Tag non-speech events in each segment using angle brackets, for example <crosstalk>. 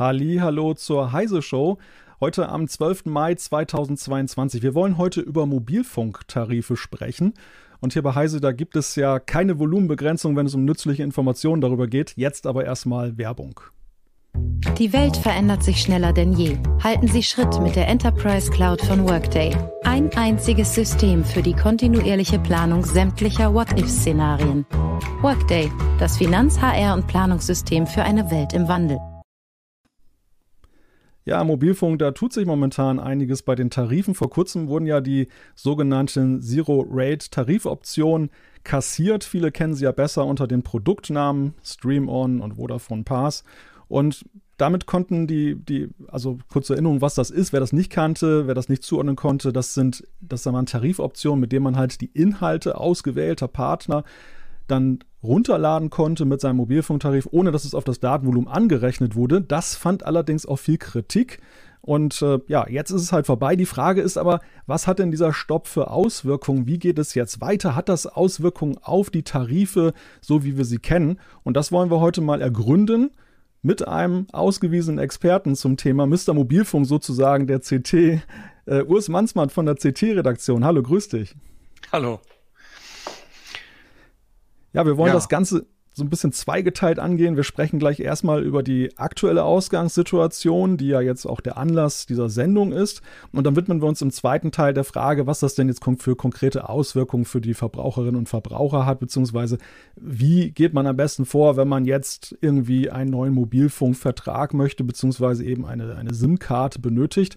Halli, hallo zur Heise Show. Heute am 12. Mai 2022. Wir wollen heute über Mobilfunktarife sprechen. Und hier bei Heise, da gibt es ja keine Volumenbegrenzung, wenn es um nützliche Informationen darüber geht. Jetzt aber erstmal Werbung. Die Welt verändert sich schneller denn je. Halten Sie Schritt mit der Enterprise Cloud von Workday. Ein einziges System für die kontinuierliche Planung sämtlicher What-If-Szenarien. Workday, das Finanz-, HR- und Planungssystem für eine Welt im Wandel. Ja, Mobilfunk, da tut sich momentan einiges bei den Tarifen. Vor kurzem wurden ja die sogenannten Zero-Rate-Tarifoptionen kassiert. Viele kennen sie ja besser unter den Produktnamen Stream On und Vodafone Pass. Und damit konnten die, die, also kurze Erinnerung, was das ist, wer das nicht kannte, wer das nicht zuordnen konnte, das sind, das waren Tarifoptionen, mit denen man halt die Inhalte ausgewählter Partner dann runterladen konnte mit seinem Mobilfunktarif, ohne dass es auf das Datenvolumen angerechnet wurde. Das fand allerdings auch viel Kritik. Und äh, ja, jetzt ist es halt vorbei. Die Frage ist aber, was hat denn dieser Stopp für Auswirkungen? Wie geht es jetzt weiter? Hat das Auswirkungen auf die Tarife, so wie wir sie kennen? Und das wollen wir heute mal ergründen mit einem ausgewiesenen Experten zum Thema Mr. Mobilfunk sozusagen der CT, äh, Urs Mansmann von der CT-Redaktion. Hallo, grüß dich. Hallo. Ja, wir wollen ja. das Ganze so ein bisschen zweigeteilt angehen. Wir sprechen gleich erstmal über die aktuelle Ausgangssituation, die ja jetzt auch der Anlass dieser Sendung ist. Und dann widmen wir uns im zweiten Teil der Frage, was das denn jetzt für konkrete Auswirkungen für die Verbraucherinnen und Verbraucher hat, beziehungsweise wie geht man am besten vor, wenn man jetzt irgendwie einen neuen Mobilfunkvertrag möchte, beziehungsweise eben eine, eine SIM-Karte benötigt.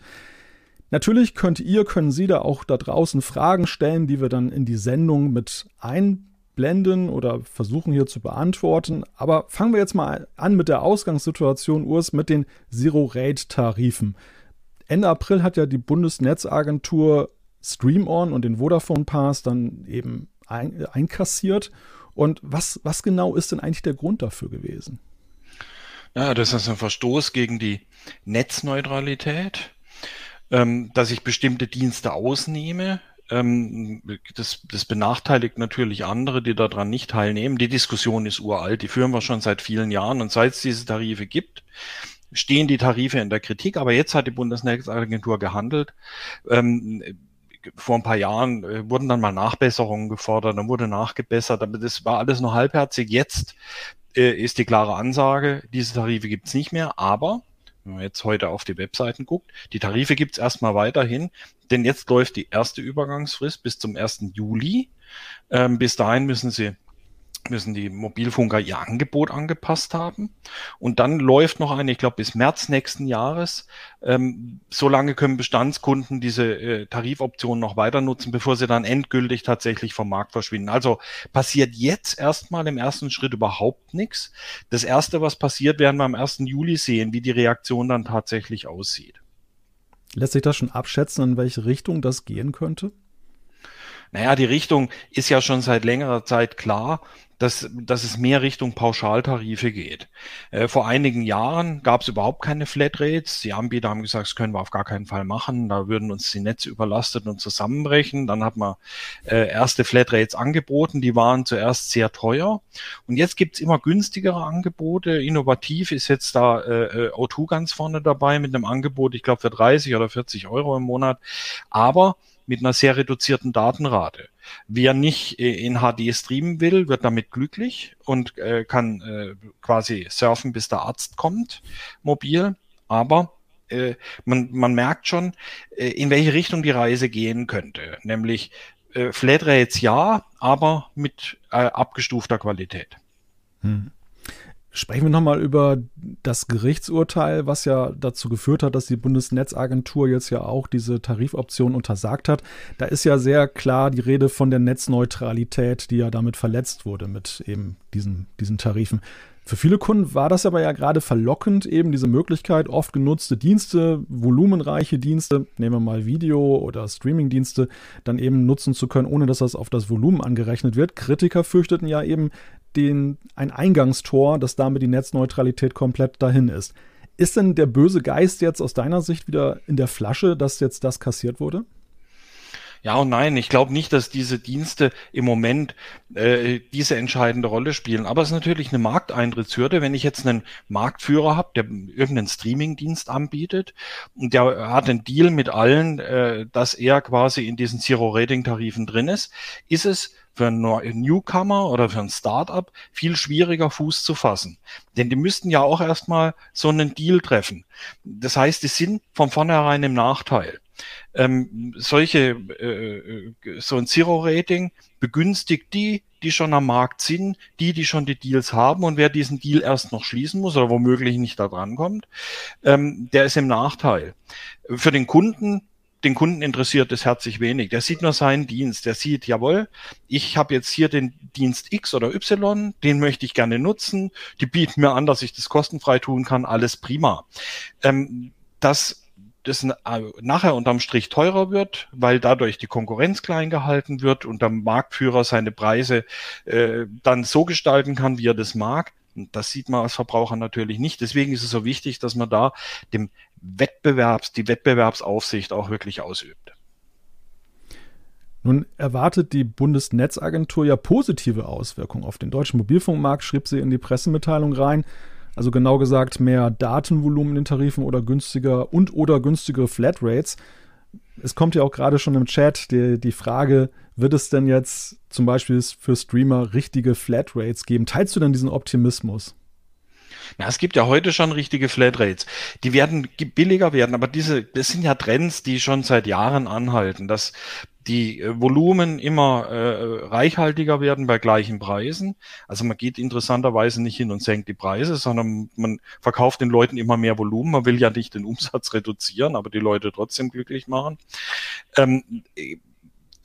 Natürlich könnt ihr, können Sie da auch da draußen Fragen stellen, die wir dann in die Sendung mit einbauen blenden oder versuchen hier zu beantworten. Aber fangen wir jetzt mal an mit der Ausgangssituation, Urs, mit den Zero-Rate-Tarifen. Ende April hat ja die Bundesnetzagentur StreamOn und den Vodafone Pass dann eben ein, einkassiert. Und was, was genau ist denn eigentlich der Grund dafür gewesen? Ja, das ist ein Verstoß gegen die Netzneutralität, ähm, dass ich bestimmte Dienste ausnehme, das, das benachteiligt natürlich andere, die daran nicht teilnehmen. Die Diskussion ist uralt, die führen wir schon seit vielen Jahren und seit es diese Tarife gibt, stehen die Tarife in der Kritik. Aber jetzt hat die Bundesnetzagentur gehandelt. Ähm, vor ein paar Jahren äh, wurden dann mal Nachbesserungen gefordert, dann wurde nachgebessert, aber das war alles nur halbherzig. Jetzt äh, ist die klare Ansage, diese Tarife gibt's nicht mehr, aber wenn man jetzt heute auf die Webseiten guckt, die Tarife gibt's erstmal weiterhin, denn jetzt läuft die erste Übergangsfrist bis zum 1. Juli. Ähm, bis dahin müssen sie müssen die Mobilfunker ihr Angebot angepasst haben. Und dann läuft noch eine, ich glaube, bis März nächsten Jahres. Ähm, so lange können Bestandskunden diese äh, Tarifoptionen noch weiter nutzen, bevor sie dann endgültig tatsächlich vom Markt verschwinden. Also passiert jetzt erstmal im ersten Schritt überhaupt nichts. Das erste, was passiert, werden wir am 1. Juli sehen, wie die Reaktion dann tatsächlich aussieht. Lässt sich das schon abschätzen, in welche Richtung das gehen könnte? Naja, die Richtung ist ja schon seit längerer Zeit klar dass, dass es mehr Richtung Pauschaltarife geht. Äh, vor einigen Jahren gab es überhaupt keine Flatrates. Die Anbieter haben gesagt, das können wir auf gar keinen Fall machen. Da würden uns die Netze überlastet und zusammenbrechen. Dann hat man äh, erste Flatrates angeboten. Die waren zuerst sehr teuer. Und jetzt gibt's immer günstigere Angebote. Innovativ ist jetzt da äh, äh O2 ganz vorne dabei mit einem Angebot, ich glaube, für 30 oder 40 Euro im Monat. Aber mit einer sehr reduzierten Datenrate. Wer nicht äh, in HD streamen will, wird damit glücklich und äh, kann äh, quasi surfen, bis der Arzt kommt, mobil. Aber äh, man, man merkt schon, äh, in welche Richtung die Reise gehen könnte. Nämlich äh, Flatrates ja, aber mit abgestufter Qualität. Hm. Sprechen wir nochmal über das Gerichtsurteil, was ja dazu geführt hat, dass die Bundesnetzagentur jetzt ja auch diese Tarifoption untersagt hat. Da ist ja sehr klar die Rede von der Netzneutralität, die ja damit verletzt wurde mit eben diesen, diesen Tarifen. Für viele Kunden war das aber ja gerade verlockend, eben diese Möglichkeit, oft genutzte Dienste, volumenreiche Dienste, nehmen wir mal Video- oder Streamingdienste, dann eben nutzen zu können, ohne dass das auf das Volumen angerechnet wird. Kritiker fürchteten ja eben den, ein Eingangstor, dass damit die Netzneutralität komplett dahin ist. Ist denn der böse Geist jetzt aus deiner Sicht wieder in der Flasche, dass jetzt das kassiert wurde? Ja und nein, ich glaube nicht, dass diese Dienste im Moment äh, diese entscheidende Rolle spielen. Aber es ist natürlich eine Markteintrittshürde, wenn ich jetzt einen Marktführer habe, der irgendeinen Streamingdienst anbietet und der hat einen Deal mit allen, äh, dass er quasi in diesen Zero-Rating-Tarifen drin ist, ist es für einen Newcomer oder für ein Startup viel schwieriger Fuß zu fassen. Denn die müssten ja auch erstmal so einen Deal treffen. Das heißt, die sind von vornherein im Nachteil ähm, solche, äh, so ein Zero-Rating begünstigt die, die schon am Markt sind, die, die schon die Deals haben und wer diesen Deal erst noch schließen muss oder womöglich nicht da dran kommt, ähm, der ist im Nachteil. Für den Kunden den Kunden interessiert es herzlich wenig. Der sieht nur seinen Dienst. Der sieht, jawohl, ich habe jetzt hier den Dienst X oder Y, den möchte ich gerne nutzen. Die bieten mir an, dass ich das kostenfrei tun kann. Alles prima. Ähm, das das äh, nachher unterm Strich teurer wird, weil dadurch die Konkurrenz klein gehalten wird und der Marktführer seine Preise äh, dann so gestalten kann, wie er das mag. Das sieht man als Verbraucher natürlich nicht. Deswegen ist es so wichtig, dass man da dem Wettbewerbs, die Wettbewerbsaufsicht auch wirklich ausübt. Nun erwartet die Bundesnetzagentur ja positive Auswirkungen auf den deutschen Mobilfunkmarkt, schrieb sie in die Pressemitteilung rein. Also genau gesagt mehr Datenvolumen in den Tarifen oder günstiger und oder günstigere Flatrates. Es kommt ja auch gerade schon im Chat die, die Frage, wird es denn jetzt zum Beispiel für Streamer richtige Flatrates geben? Teilst du denn diesen Optimismus? Na, es gibt ja heute schon richtige Flatrates. Die werden billiger werden, aber diese, das sind ja Trends, die schon seit Jahren anhalten, dass die äh, Volumen immer äh, reichhaltiger werden bei gleichen Preisen. Also man geht interessanterweise nicht hin und senkt die Preise, sondern man verkauft den Leuten immer mehr Volumen. Man will ja nicht den Umsatz <laughs> reduzieren, aber die Leute trotzdem glücklich machen. Ähm,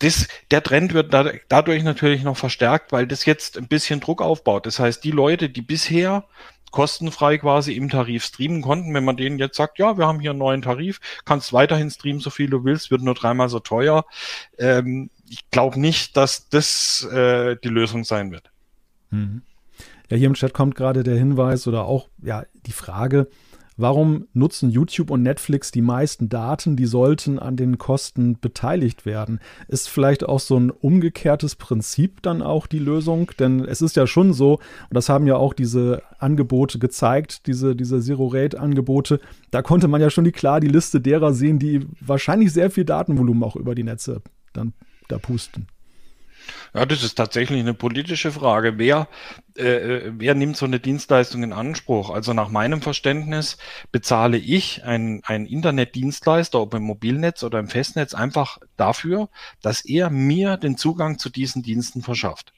das, der Trend wird da, dadurch natürlich noch verstärkt, weil das jetzt ein bisschen Druck aufbaut. Das heißt, die Leute, die bisher kostenfrei quasi im Tarif streamen konnten. Wenn man denen jetzt sagt, ja, wir haben hier einen neuen Tarif, kannst weiterhin streamen, so viel du willst, wird nur dreimal so teuer. Ähm, ich glaube nicht, dass das äh, die Lösung sein wird. Mhm. Ja, hier im Chat kommt gerade der Hinweis oder auch ja die Frage, Warum nutzen YouTube und Netflix die meisten Daten, die sollten an den Kosten beteiligt werden? Ist vielleicht auch so ein umgekehrtes Prinzip dann auch die Lösung? Denn es ist ja schon so, und das haben ja auch diese Angebote gezeigt, diese, diese Zero-Rate-Angebote, da konnte man ja schon die, klar die Liste derer sehen, die wahrscheinlich sehr viel Datenvolumen auch über die Netze dann da pusten. Ja, das ist tatsächlich eine politische Frage. Wer, äh, äh, wer nimmt so eine Dienstleistung in Anspruch? Also nach meinem Verständnis bezahle ich einen, einen Internetdienstleister, ob im Mobilnetz oder im Festnetz, einfach dafür, dass er mir den Zugang zu diesen Diensten verschafft.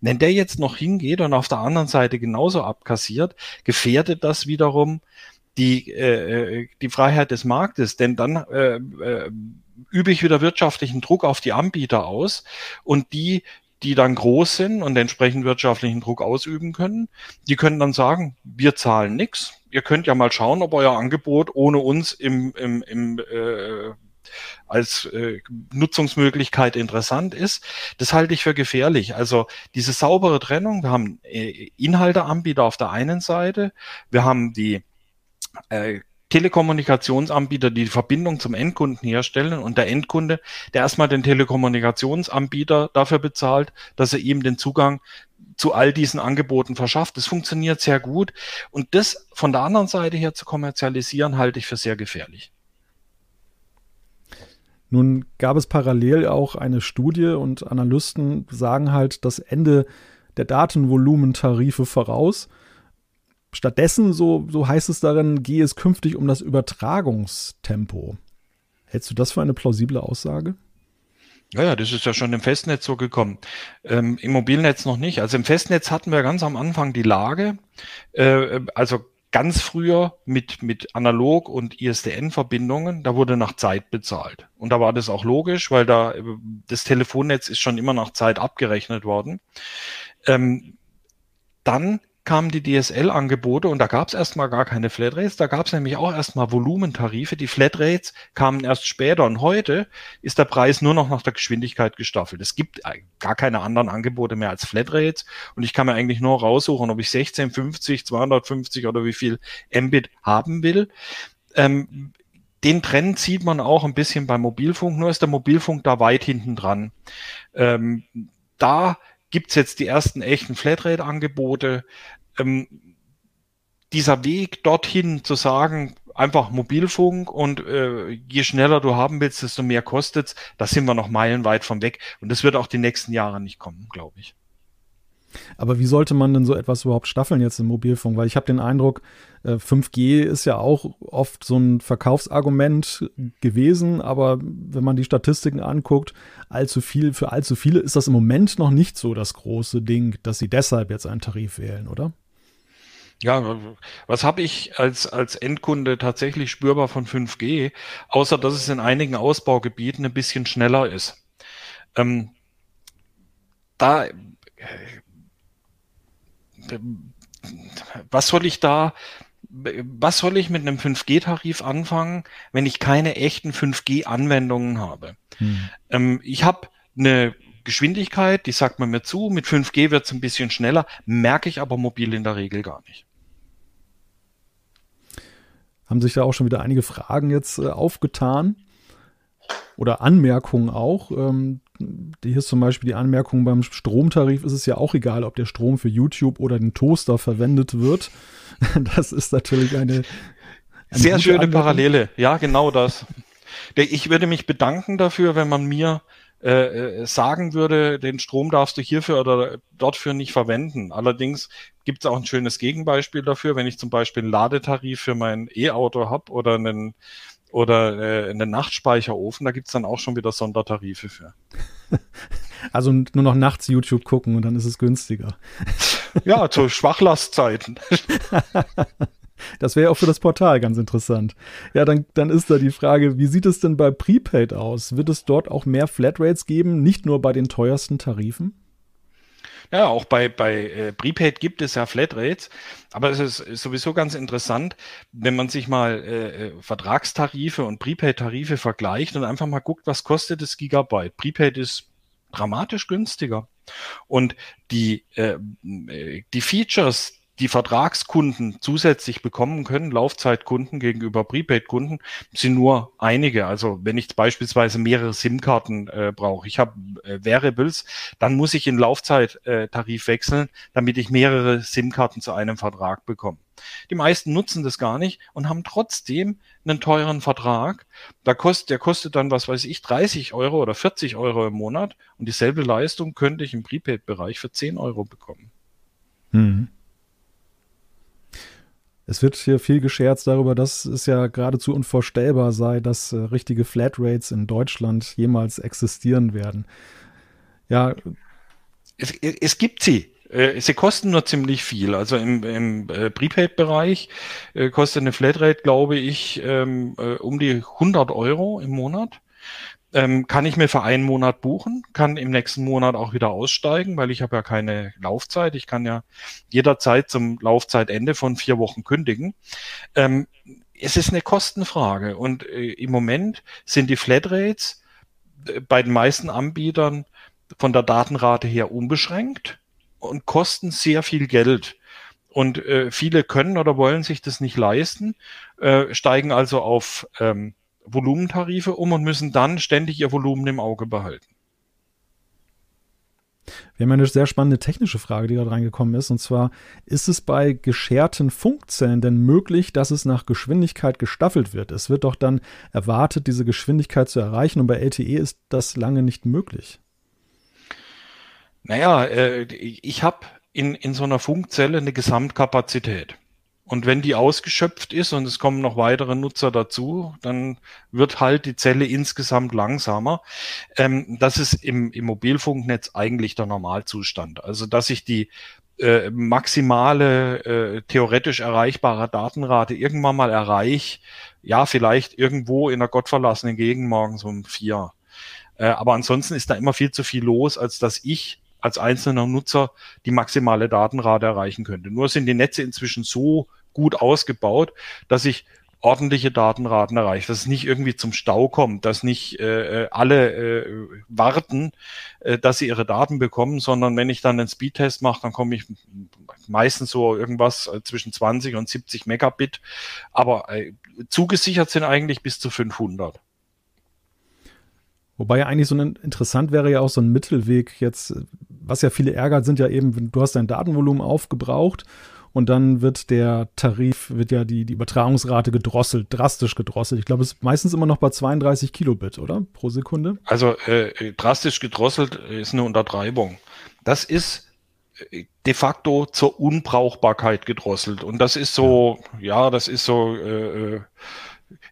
Wenn der jetzt noch hingeht und auf der anderen Seite genauso abkassiert, gefährdet das wiederum die, äh, äh die Freiheit des Marktes, denn dann äh, äh, übe ich wieder wirtschaftlichen Druck auf die Anbieter aus und die, die dann groß sind und entsprechend wirtschaftlichen Druck ausüben können, die können dann sagen, wir zahlen nichts. Ihr könnt ja mal schauen, ob euer Angebot ohne uns im, im, im äh, als äh, Nutzungsmöglichkeit interessant ist. Das halte ich für gefährlich. Also diese saubere Trennung, wir haben äh, Inhalteanbieter auf der einen Seite, wir haben die äh, Telekommunikationsanbieter, die die Verbindung zum Endkunden herstellen und der Endkunde, der erstmal den Telekommunikationsanbieter dafür bezahlt, dass er ihm den Zugang zu all diesen Angeboten verschafft. Das funktioniert sehr gut. Und das von der anderen Seite her zu kommerzialisieren, halte ich für sehr gefährlich. Nun gab es parallel auch eine Studie und Analysten sagen halt das Ende der Datenvolumentarife voraus. Stattdessen, so, so heißt es darin, gehe es künftig um das Übertragungstempo. Hältst du das für eine plausible Aussage? Ja, ja, das ist ja schon im Festnetz so gekommen. Ähm, Im Mobilnetz noch nicht. Also im Festnetz hatten wir ganz am Anfang die Lage, äh, also ganz früher mit, mit Analog- und ISDN-Verbindungen, da wurde nach Zeit bezahlt. Und da war das auch logisch, weil da das Telefonnetz ist schon immer nach Zeit abgerechnet worden. Ähm, dann kamen die DSL-Angebote und da gab es erstmal gar keine Flatrates, da gab es nämlich auch erstmal Volumentarife. Die Flatrates kamen erst später und heute ist der Preis nur noch nach der Geschwindigkeit gestaffelt. Es gibt gar keine anderen Angebote mehr als Flatrates und ich kann mir eigentlich nur raussuchen, ob ich 16, 50, 250 oder wie viel Mbit haben will. Ähm, den Trend sieht man auch ein bisschen beim Mobilfunk, nur ist der Mobilfunk da weit hinten dran. Ähm, da gibt's jetzt die ersten echten Flatrate-Angebote. Ähm, dieser Weg dorthin zu sagen, einfach Mobilfunk und äh, je schneller du haben willst, desto mehr kostet's, da sind wir noch meilenweit von weg. Und das wird auch die nächsten Jahre nicht kommen, glaube ich. Aber wie sollte man denn so etwas überhaupt staffeln jetzt im Mobilfunk? Weil ich habe den Eindruck, 5G äh, ist ja auch oft so ein Verkaufsargument gewesen, aber wenn man die Statistiken anguckt, allzu viel, für allzu viele ist das im Moment noch nicht so das große Ding, dass sie deshalb jetzt einen Tarif wählen, oder? Ja, was habe ich als, als Endkunde tatsächlich spürbar von 5G, außer dass es in einigen Ausbaugebieten ein bisschen schneller ist. Ähm, da was soll ich da, was soll ich mit einem 5G-Tarif anfangen, wenn ich keine echten 5G-Anwendungen habe? Hm. Ähm, ich habe eine Geschwindigkeit, die sagt man mir zu, mit 5G wird es ein bisschen schneller, merke ich aber mobil in der Regel gar nicht. Haben sich da auch schon wieder einige Fragen jetzt äh, aufgetan oder Anmerkungen auch. Ähm, hier ist zum Beispiel die Anmerkung, beim Stromtarif ist es ja auch egal, ob der Strom für YouTube oder den Toaster verwendet wird. <laughs> Das ist natürlich eine, eine sehr schöne Anmerkung. Parallele. Ja, genau das. Ich würde mich bedanken dafür, wenn man mir äh, äh, sagen würde, den Strom darfst du hierfür oder dortfür nicht verwenden. Allerdings gibt es auch ein schönes Gegenbeispiel dafür, wenn ich zum Beispiel einen Ladetarif für mein E-Auto habe oder einen oder äh, einen Nachtspeicherofen, da gibt's dann auch schon wieder Sondertarife für. <laughs> Also nur noch nachts YouTube gucken und dann ist es günstiger. <laughs> Ja, zu Schwachlastzeiten. <laughs> Das wäre auch für das Portal ganz interessant. Ja, dann, dann ist da die Frage, wie sieht es denn bei Prepaid aus? Wird es dort auch mehr Flatrates geben, nicht nur bei den teuersten Tarifen? Ja, auch bei, bei äh, Prepaid gibt es ja Flatrates, aber es ist, sowieso ganz interessant, wenn man sich mal äh, äh, Vertragstarife und Prepaid-Tarife vergleicht und einfach mal guckt, was kostet das Gigabyte. Prepaid ist dramatisch günstiger. Und die, äh, die Features, die Vertragskunden zusätzlich bekommen können, Laufzeitkunden gegenüber Prepaid-Kunden, sind nur einige. Also wenn ich beispielsweise mehrere SIM-Karten äh, brauche, ich habe äh, Variables, dann muss ich in Laufzeittarif wechseln, damit ich mehrere SIM-Karten zu einem Vertrag bekomme. Die meisten nutzen das gar nicht und haben trotzdem einen teuren Vertrag. Da kostet, der kostet dann, was weiß ich, 30 Euro oder 40 Euro im Monat und dieselbe Leistung könnte ich im Prepaid-Bereich für 10 Euro bekommen. Mhm. Es wird hier viel gescherzt darüber, dass es ja geradezu unvorstellbar sei, dass äh, richtige Flatrates in Deutschland jemals existieren werden. Ja. Es, es gibt sie. Äh, sie kosten nur ziemlich viel. Also im, im äh, Prepaid-Bereich äh, kostet eine Flatrate, glaube ich, ähm, äh, um die 100 Euro im Monat ähm, kann ich mir für einen Monat buchen, kann im nächsten Monat auch wieder aussteigen, weil ich habe ja keine Laufzeit. Ich kann ja jederzeit zum Laufzeitende von vier Wochen kündigen. Ähm, es ist eine Kostenfrage und äh, im Moment sind die Flatrates äh, bei den meisten Anbietern von der Datenrate her unbeschränkt und kosten sehr viel Geld. Und äh, viele können oder wollen sich das nicht leisten, äh, steigen also auf ähm, Volumentarife um und müssen dann ständig ihr Volumen im Auge behalten. Wir haben eine sehr spannende technische Frage, die gerade reingekommen ist. Und zwar, ist es bei gescherten Funkzellen denn möglich, dass es nach Geschwindigkeit gestaffelt wird? Es wird doch dann erwartet, diese Geschwindigkeit zu erreichen. Und bei LTE ist das lange nicht möglich. Naja, äh, ich habe in, in so einer Funkzelle eine Gesamtkapazität. Und wenn die ausgeschöpft ist und es kommen noch weitere Nutzer dazu, dann wird halt die Zelle insgesamt langsamer. Ähm, das ist im, im Mobilfunknetz eigentlich der Normalzustand. Also dass ich die äh, maximale äh, theoretisch erreichbare Datenrate irgendwann mal erreiche, ja, vielleicht irgendwo in einer gottverlassenen Gegend morgens um vier. Äh, aber ansonsten ist da immer viel zu viel los, als dass ich als einzelner Nutzer die maximale Datenrate erreichen könnte. Nur sind die Netze inzwischen so gut ausgebaut, dass ich ordentliche Datenraten erreicht, dass es nicht irgendwie zum Stau kommt, dass nicht äh, äh, alle äh, warten, äh, dass sie ihre Daten bekommen, sondern wenn ich dann einen Speedtest mache, dann komme ich meistens so irgendwas äh, zwischen 20 und 70 Megabit, aber äh, zugesichert sind eigentlich bis zu 500. Wobei ja eigentlich so ein, interessant wäre ja auch so ein Mittelweg jetzt, was ja viele ärgert, sind ja eben, du hast dein Datenvolumen aufgebraucht und dann wird der Tarif, wird ja die, die Übertragungsrate gedrosselt, drastisch gedrosselt. Ich glaube, es ist meistens immer noch bei 32 Kilobit, oder? Pro Sekunde? Also äh, drastisch gedrosselt ist eine Untertreibung. Das ist äh, de facto zur Unbrauchbarkeit gedrosselt. Und das ist so, ja, ja das ist so äh, äh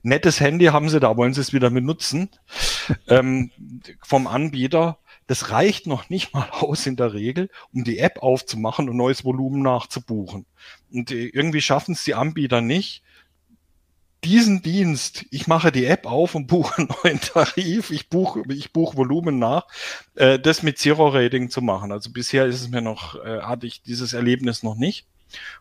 nettes Handy haben sie da, wollen sie es wieder benutzen. ähm, vom Anbieter das reicht noch nicht mal <laughs> aus in der Regel, um die App aufzumachen und neues Volumen nachzubuchen. Und äh, irgendwie schaffen es die Anbieter nicht, diesen Dienst, ich mache die App auf und buche einen <laughs> neuen Tarif, ich buche ich buche Volumen nach, äh, das mit Zero Rating zu machen. Also bisher ist es mir noch, äh, hatte ich dieses Erlebnis noch nicht.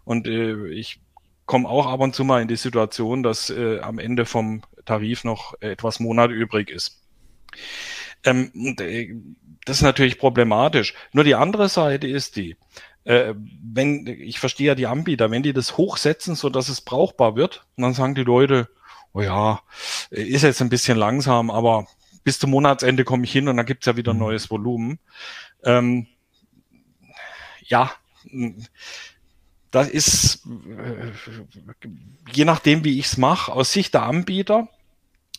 Und äh, ich komme auch ab und zu mal in die Situation, dass äh, am Ende vom Tarif noch etwas Monat übrig ist. Ähm, äh, das ist natürlich problematisch. Nur die andere Seite ist die, äh, wenn, ich verstehe ja die Anbieter, wenn die das hochsetzen, so dass es brauchbar wird, dann sagen die Leute, oh ja, ist jetzt ein bisschen langsam, aber bis zum Monatsende komme ich hin und dann gibt's ja wieder mhm. neues Volumen. Ähm, ja, das ist äh, je nachdem, wie ich's mache, aus Sicht der Anbieter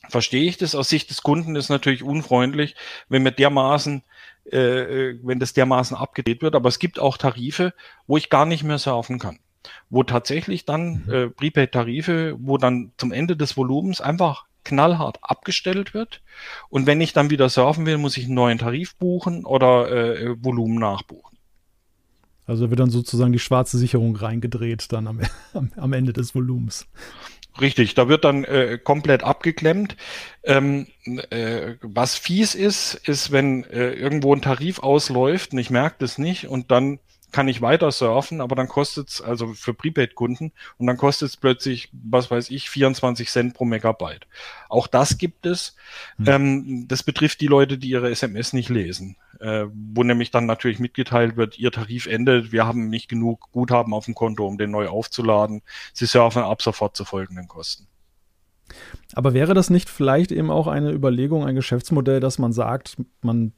verstehe ich das. Aus Sicht des Kunden ist natürlich unfreundlich, wenn mir dermaßen, äh, äh, wenn das dermaßen abgedreht wird. Aber es gibt auch Tarife, wo ich gar nicht mehr surfen kann. Wo tatsächlich dann äh, Prepaid-Tarife, wo dann zum Ende des Volumens einfach knallhart abgestellt wird. Und wenn ich dann wieder surfen will, muss ich einen neuen Tarif buchen oder äh, Volumen nachbuchen. Also wird dann sozusagen die schwarze Sicherung reingedreht dann <laughs> am, am Ende des Volumens. Richtig, da wird dann äh, komplett abgeklemmt. Ähm, äh, was fies ist, ist, wenn äh, irgendwo ein Tarif ausläuft und ich merke das nicht und dann kann ich weiter surfen, aber dann kostet es, also für Prepaid-Kunden, und dann kostet es plötzlich, was weiß ich, 24 Cent pro Megabyte. Auch das gibt es. Mhm. Ähm, das betrifft die Leute, die ihre SMS nicht lesen, äh, wo nämlich dann natürlich mitgeteilt wird, ihr Tarif endet, wir haben nicht genug Guthaben auf dem Konto, um den neu aufzuladen. Sie surfen ab sofort zu folgenden Kosten. Aber wäre das nicht vielleicht eben auch eine Überlegung, ein Geschäftsmodell, dass man sagt, man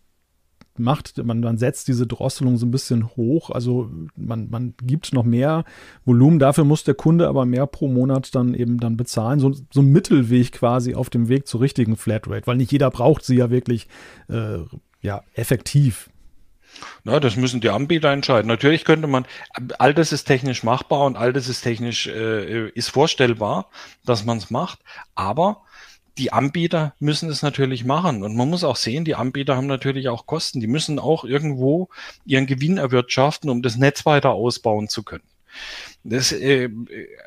macht, man, man setzt diese Drosselung so ein bisschen hoch, also man, man gibt noch mehr Volumen, dafür muss der Kunde aber mehr pro Monat dann eben dann bezahlen, so, so ein Mittelweg quasi auf dem Weg zur richtigen Flatrate, weil nicht jeder braucht sie ja wirklich äh, ja, effektiv. Na, das müssen die Anbieter entscheiden. Natürlich könnte man, all das ist technisch machbar und all das ist technisch, äh, ist vorstellbar, dass man es macht, aber die Anbieter müssen es natürlich machen. Und man muss auch sehen, die Anbieter haben natürlich auch Kosten. Die müssen auch irgendwo ihren Gewinn erwirtschaften, um das Netz weiter ausbauen zu können. Das äh,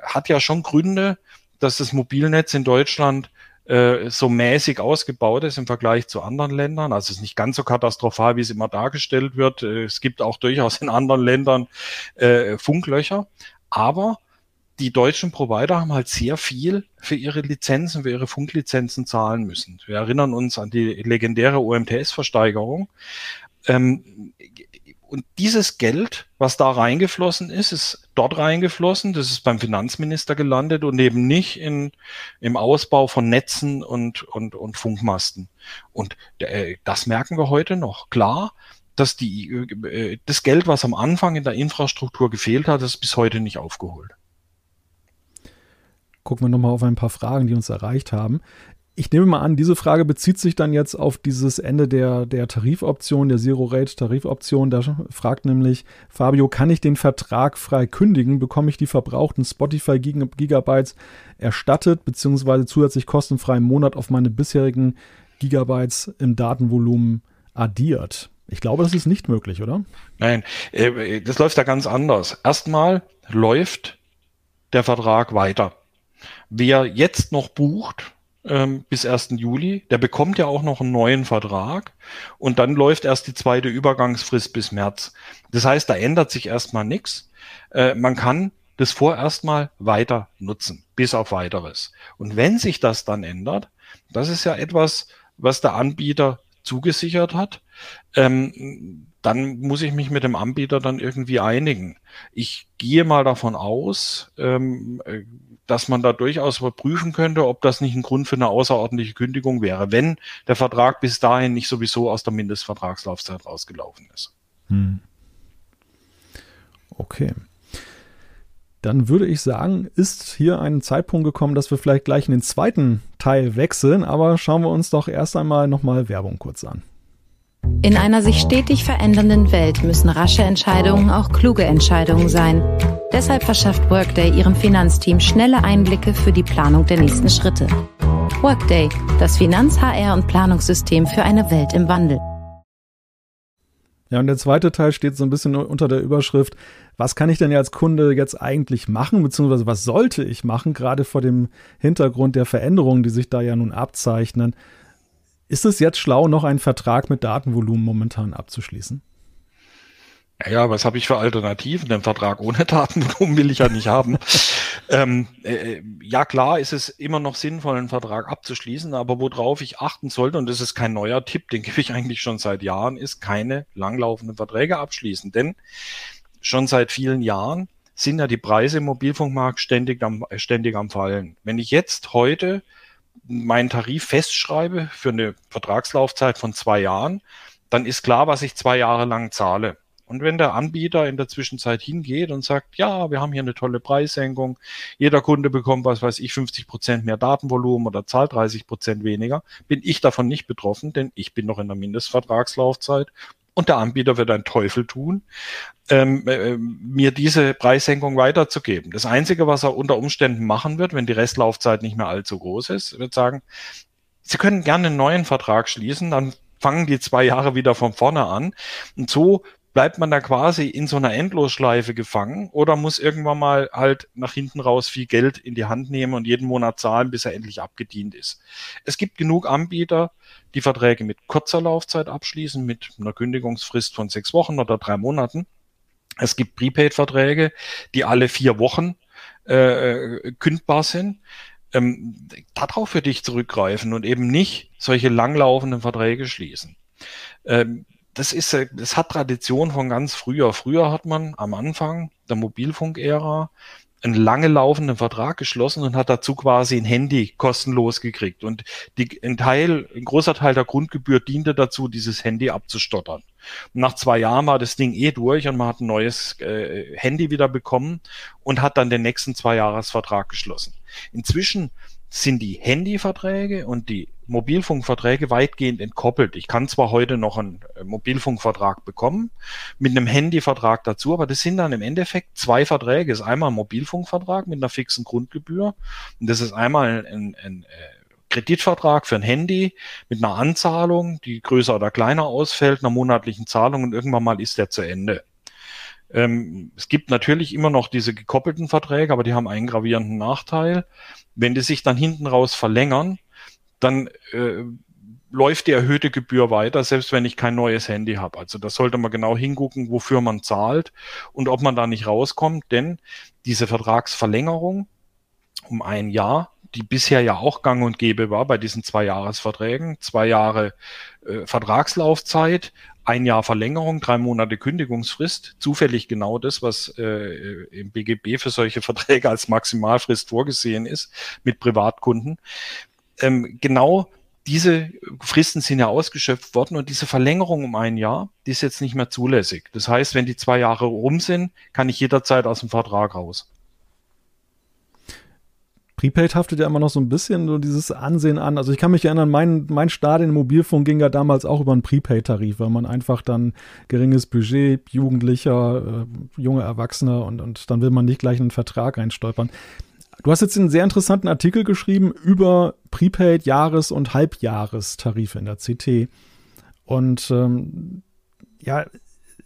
hat ja schon Gründe, dass das Mobilnetz in Deutschland äh, so mäßig ausgebaut ist im Vergleich zu anderen Ländern. Also es ist nicht ganz so katastrophal, wie es immer dargestellt wird. Äh, es gibt auch durchaus in anderen Ländern äh, Funklöcher. Aber die deutschen Provider haben halt sehr viel für ihre Lizenzen, für ihre Funklizenzen zahlen müssen. Wir erinnern uns an die legendäre OMTS-Versteigerung. Ähm, und dieses Geld, was da reingeflossen ist, ist dort reingeflossen. Das ist beim Finanzminister gelandet und eben nicht in, im Ausbau von Netzen und, und, und Funkmasten. Und äh, das merken wir heute noch. Klar, dass die, äh, das Geld, was am Anfang in der Infrastruktur gefehlt hat, ist bis heute nicht aufgeholt gucken wir nochmal auf ein paar Fragen, die uns erreicht haben. Ich nehme mal an, diese Frage bezieht sich dann jetzt auf dieses Ende der, der Tarifoption, der Zero-Rate-Tarifoption. Da fragt nämlich Fabio, kann ich den Vertrag frei kündigen? Bekomme ich die verbrauchten Spotify-Gigabytes erstattet, beziehungsweise zusätzlich kostenfrei im Monat auf meine bisherigen Gigabytes im Datenvolumen addiert? Ich glaube, das ist nicht möglich, oder? Nein, äh, das läuft da ganz anders. Erstmal läuft der Vertrag weiter. Wer jetzt noch bucht, ähm, bis 1. Juli. Der bekommt ja auch noch einen neuen Vertrag und dann läuft erst die zweite Übergangsfrist bis März. Das heißt, da ändert sich erstmal nichts. Äh, man kann das vorerst mal weiter nutzen, bis auf weiteres. Und wenn sich das dann ändert, das ist ja etwas, was der Anbieter zugesichert hat, ähm, dann muss ich mich mit dem Anbieter dann irgendwie einigen. Ich gehe mal davon aus, ähm, äh, dass man da durchaus überprüfen könnte, ob das nicht ein Grund für eine außerordentliche Kündigung wäre, wenn der Vertrag bis dahin nicht sowieso aus der Mindestvertragslaufzeit rausgelaufen ist. Hm. Okay. Dann würde ich sagen, ist hier ein Zeitpunkt gekommen, dass wir vielleicht gleich in den zweiten Teil wechseln, aber schauen wir uns doch erst einmal nochmal Werbung kurz an. In einer sich stetig verändernden Welt müssen rasche Entscheidungen auch kluge Entscheidungen sein. Deshalb verschafft Workday ihrem Finanzteam schnelle Einblicke für die Planung der nächsten Schritte. Workday, das Finanz-, HR- und Planungssystem für eine Welt im Wandel. Ja, und der zweite Teil steht so ein bisschen unter der Überschrift, was kann ich denn als Kunde jetzt eigentlich machen, beziehungsweise was sollte ich machen, gerade vor dem Hintergrund der Veränderungen, die sich da ja nun abzeichnen. Ist es jetzt schlau, noch einen Vertrag mit Datenvolumen momentan abzuschließen? Ja, was habe ich für Alternativen? Den Vertrag ohne <laughs> Datenvolumen will ich ja nicht haben. <laughs> ähm, äh, ja, klar ist es immer noch sinnvoll, einen Vertrag abzuschließen, aber worauf ich achten sollte, und das ist kein neuer Tipp, den gebe ich eigentlich schon seit Jahren, ist keine langlaufenden Verträge abschließen. Denn schon seit vielen Jahren sind ja die Preise im Mobilfunkmarkt ständig am, ständig am Fallen. Wenn ich jetzt heute meinen Tarif festschreibe für eine Vertragslaufzeit von zwei Jahren, dann ist klar, was ich zwei Jahre lang zahle. Und wenn der Anbieter in der Zwischenzeit hingeht und sagt, ja, wir haben hier eine tolle Preissenkung, jeder Kunde bekommt, was weiß ich, 50 Prozent mehr Datenvolumen oder zahlt 30 Prozent weniger, bin ich davon nicht betroffen, denn ich bin noch in der Mindestvertragslaufzeit und der Anbieter wird einen Teufel tun, ähm, äh, mir diese Preissenkung weiterzugeben. Das Einzige, was er unter Umständen machen wird, wenn die Restlaufzeit nicht mehr allzu groß ist, wird sagen, Sie können gerne einen neuen Vertrag schließen, dann fangen die zwei Jahre wieder von vorne an. Und so bleibt man da quasi in so einer Endlosschleife gefangen oder muss irgendwann mal halt nach hinten raus viel Geld in die Hand nehmen und jeden Monat zahlen, bis er endlich abgedient ist. Es gibt genug Anbieter, die Verträge mit kurzer Laufzeit abschließen, mit einer Kündigungsfrist von sechs Wochen oder drei Monaten. Es gibt Prepaid-Verträge, die alle vier Wochen äh, kündbar sind. Ähm, darauf würde ich zurückgreifen und eben nicht solche langlaufenden Verträge schließen. Ähm, das ist, das hat Tradition von ganz früher. Früher hat man am Anfang der Mobilfunkära einen lange laufenden Vertrag geschlossen und hat dazu quasi ein Handy kostenlos gekriegt. Und die, ein Teil, ein großer Teil der Grundgebühr diente dazu, dieses Handy abzustottern. Und nach zwei Jahren war das Ding eh durch und man hat ein neues äh, Handy wieder bekommen und hat dann den nächsten zwei Jahresvertrag geschlossen. Inzwischen sind die Handyverträge und die Mobilfunkverträge weitgehend entkoppelt. Ich kann zwar heute noch einen äh, Mobilfunkvertrag bekommen, mit einem Handyvertrag dazu, aber das sind dann im Endeffekt zwei Verträge. Das ist einmal ein Mobilfunkvertrag mit einer fixen Grundgebühr und das ist einmal ein, ein, ein äh, Kreditvertrag für ein Handy mit einer Anzahlung, die größer oder kleiner ausfällt, einer monatlichen Zahlung und irgendwann mal ist der zu Ende. Ähm, es gibt natürlich immer noch diese gekoppelten Verträge, aber die haben einen gravierenden Nachteil. Wenn die sich dann hinten raus verlängern, dann äh, läuft die erhöhte Gebühr weiter, selbst wenn ich kein neues Handy habe. Also da sollte man genau hingucken, wofür man zahlt und ob man da nicht rauskommt, denn diese Vertragsverlängerung um ein Jahr, die bisher ja auch gang und gäbe war bei diesen zwei Jahresverträgen, zwei Jahre äh, Vertragslaufzeit, ein Jahr Verlängerung, drei Monate Kündigungsfrist, zufällig genau das, was äh, im BGB für solche <laughs> Verträge als Maximalfrist vorgesehen ist mit Privatkunden. Ähm, genau diese Fristen sind ja ausgeschöpft worden und diese Verlängerung um ein Jahr, die ist jetzt nicht mehr zulässig. Das heißt, wenn die zwei Jahre rum sind, kann ich jederzeit aus dem Vertrag raus. Prepaid haftet ja immer noch so ein bisschen so dieses Ansehen an. Also ich kann mich erinnern, mein, mein Start in Mobilfunk ging ja damals auch über einen Prepaid-Tarif, weil man einfach dann geringes Budget, Jugendlicher, äh, junge Erwachsene und, und dann will man nicht gleich einen Vertrag reinstolpern. Du hast jetzt einen sehr interessanten Artikel geschrieben über Prepaid, Jahres- und Halbjahrestarife in der CT. Und ähm, ja,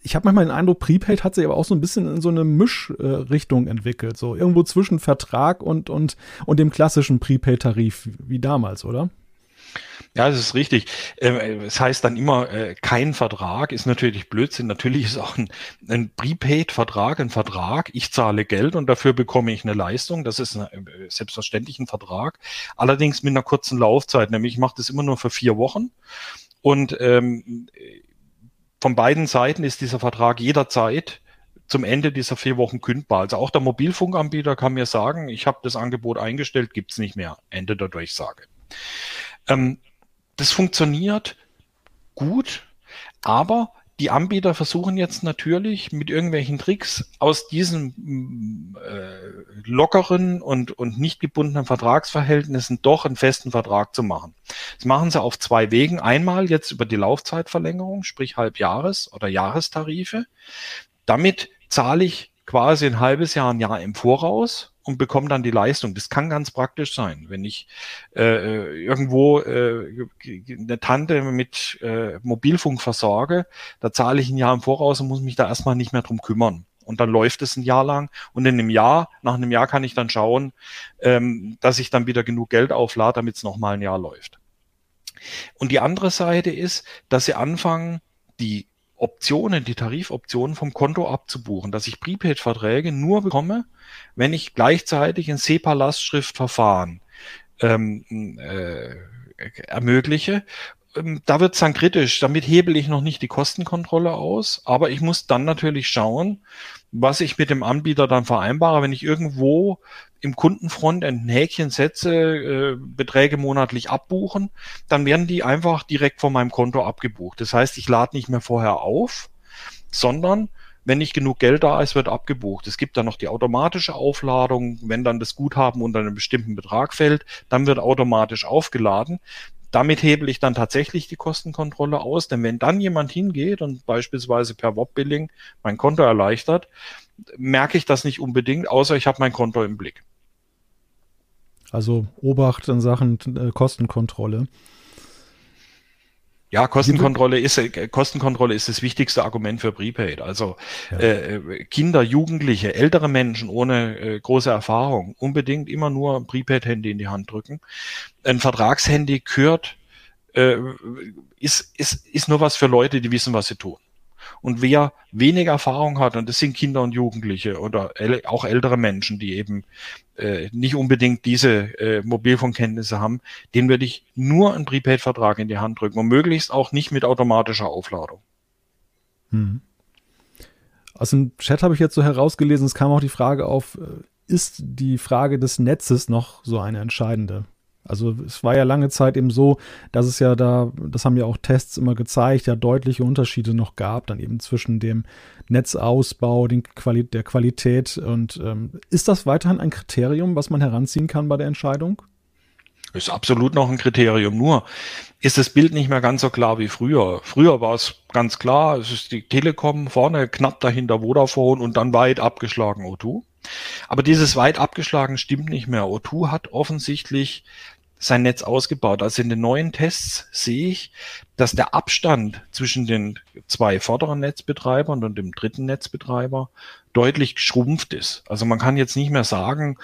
ich habe manchmal den Eindruck, Prepaid hat sich aber auch so ein bisschen in so eine Mischrichtung äh, entwickelt. So irgendwo zwischen Vertrag und, und, und dem klassischen Prepaid-Tarif wie damals, oder? Ja, das ist richtig. Ähm, es heißt dann immer, äh, kein Vertrag ist natürlich Blödsinn. Natürlich ist auch ein, ein Prepaid-Vertrag ein Vertrag. Ich zahle Geld und dafür bekomme ich eine Leistung. Das ist äh, selbstverständlich ein Vertrag. Allerdings mit einer kurzen Laufzeit. Nämlich ich mache das immer nur für vier Wochen. Und ähm, von beiden Seiten ist dieser Vertrag jederzeit zum Ende dieser vier Wochen kündbar. Also auch der Mobilfunkanbieter kann mir sagen, ich habe das Angebot eingestellt, gibt's nicht mehr. Ende der Durchsage. Ähm, das funktioniert gut, aber die Anbieter versuchen jetzt natürlich mit irgendwelchen Tricks aus diesen äh, lockeren und, und nicht gebundenen Vertragsverhältnissen doch einen festen Vertrag zu machen. Das machen sie auf zwei Wegen. Einmal jetzt über die Laufzeitverlängerung, sprich Halbjahres- oder Jahrestarife. Damit zahle ich quasi ein halbes Jahr, ein Jahr im Voraus und bekomme dann die Leistung. Das kann ganz praktisch sein, wenn ich äh, äh, irgendwo äh, eine Tante mit äh, Mobilfunk versorge, da zahle ich ein Jahr im Voraus und muss mich da erstmal nicht mehr drum kümmern. Und dann läuft es ein Jahr lang. Und in einem Jahr, nach einem Jahr kann ich dann schauen, ähm, dass ich dann wieder genug Geld auflade, damit es nochmal ein Jahr läuft. Und die andere Seite ist, dass sie anfangen, die Optionen, die Tarifoptionen vom Konto abzubuchen, dass ich Prepaid-Verträge nur bekomme, wenn ich gleichzeitig ein SEPA-Lastschriftverfahren ähm, äh, ermögliche. Ähm, da wird es dann kritisch. Damit hebel ich noch nicht die Kostenkontrolle aus, aber ich muss dann natürlich schauen, was ich mit dem Anbieter dann vereinbare, wenn ich irgendwo im Kundenfront ein Häkchen setze, äh, Beträge monatlich abbuchen, dann werden die einfach direkt von meinem Konto abgebucht. Das heißt, ich lade nicht mehr vorher auf, sondern wenn nicht genug Geld da ist, wird abgebucht. Es gibt dann noch die automatische Aufladung. Wenn dann das Guthaben unter einem bestimmten Betrag fällt, dann wird automatisch aufgeladen. Damit hebel ich dann tatsächlich die Kostenkontrolle aus, denn wenn dann jemand hingeht und beispielsweise per Wobbilling mein Konto erleichtert, merke ich das nicht unbedingt, außer ich habe mein Konto im Blick. Also Obacht in Sachen äh, Kostenkontrolle. Ja, Kostenkontrolle ist äh, Kostenkontrolle ist das wichtigste Argument für Prepaid. Also ja. äh, Kinder, Jugendliche, ältere Menschen ohne äh, große Erfahrung unbedingt immer nur ein Prepaid-Handy in die Hand drücken. Ein Vertragshandy gehört äh, ist, ist, ist nur was für Leute, die wissen, was sie tun. Und wer wenig Erfahrung hat, und das sind Kinder und Jugendliche oder auch ältere Menschen, die eben äh, nicht unbedingt diese äh, Mobilfunkkenntnisse haben, den würde ich nur einen Prepaid-Vertrag in die Hand drücken und möglichst auch nicht mit automatischer Aufladung. Hm. Aus dem Chat habe ich jetzt so herausgelesen, es kam auch die Frage auf, äh, ist die Frage des Netzes noch so eine entscheidende? Also es war ja lange Zeit eben so, dass es ja da, das haben ja auch Tests immer gezeigt, ja deutliche Unterschiede noch gab, dann eben zwischen dem Netzausbau, den Quali der Qualität. Und ähm, ist das weiterhin ein Kriterium, was man heranziehen kann bei der Entscheidung? Ist absolut noch ein Kriterium. Nur ist das Bild nicht mehr ganz so klar wie früher. Früher war es ganz klar, es ist die Telekom vorne, knapp dahinter Vodafone und dann weit abgeschlagen O2. Aber dieses weit abgeschlagen stimmt nicht mehr. O2 hat offensichtlich sein Netz ausgebaut. Also in den neuen Tests sehe ich, dass der Abstand zwischen den zwei vorderen Netzbetreibern und dem dritten Netzbetreiber deutlich geschrumpft ist. Also man kann jetzt nicht mehr sagen,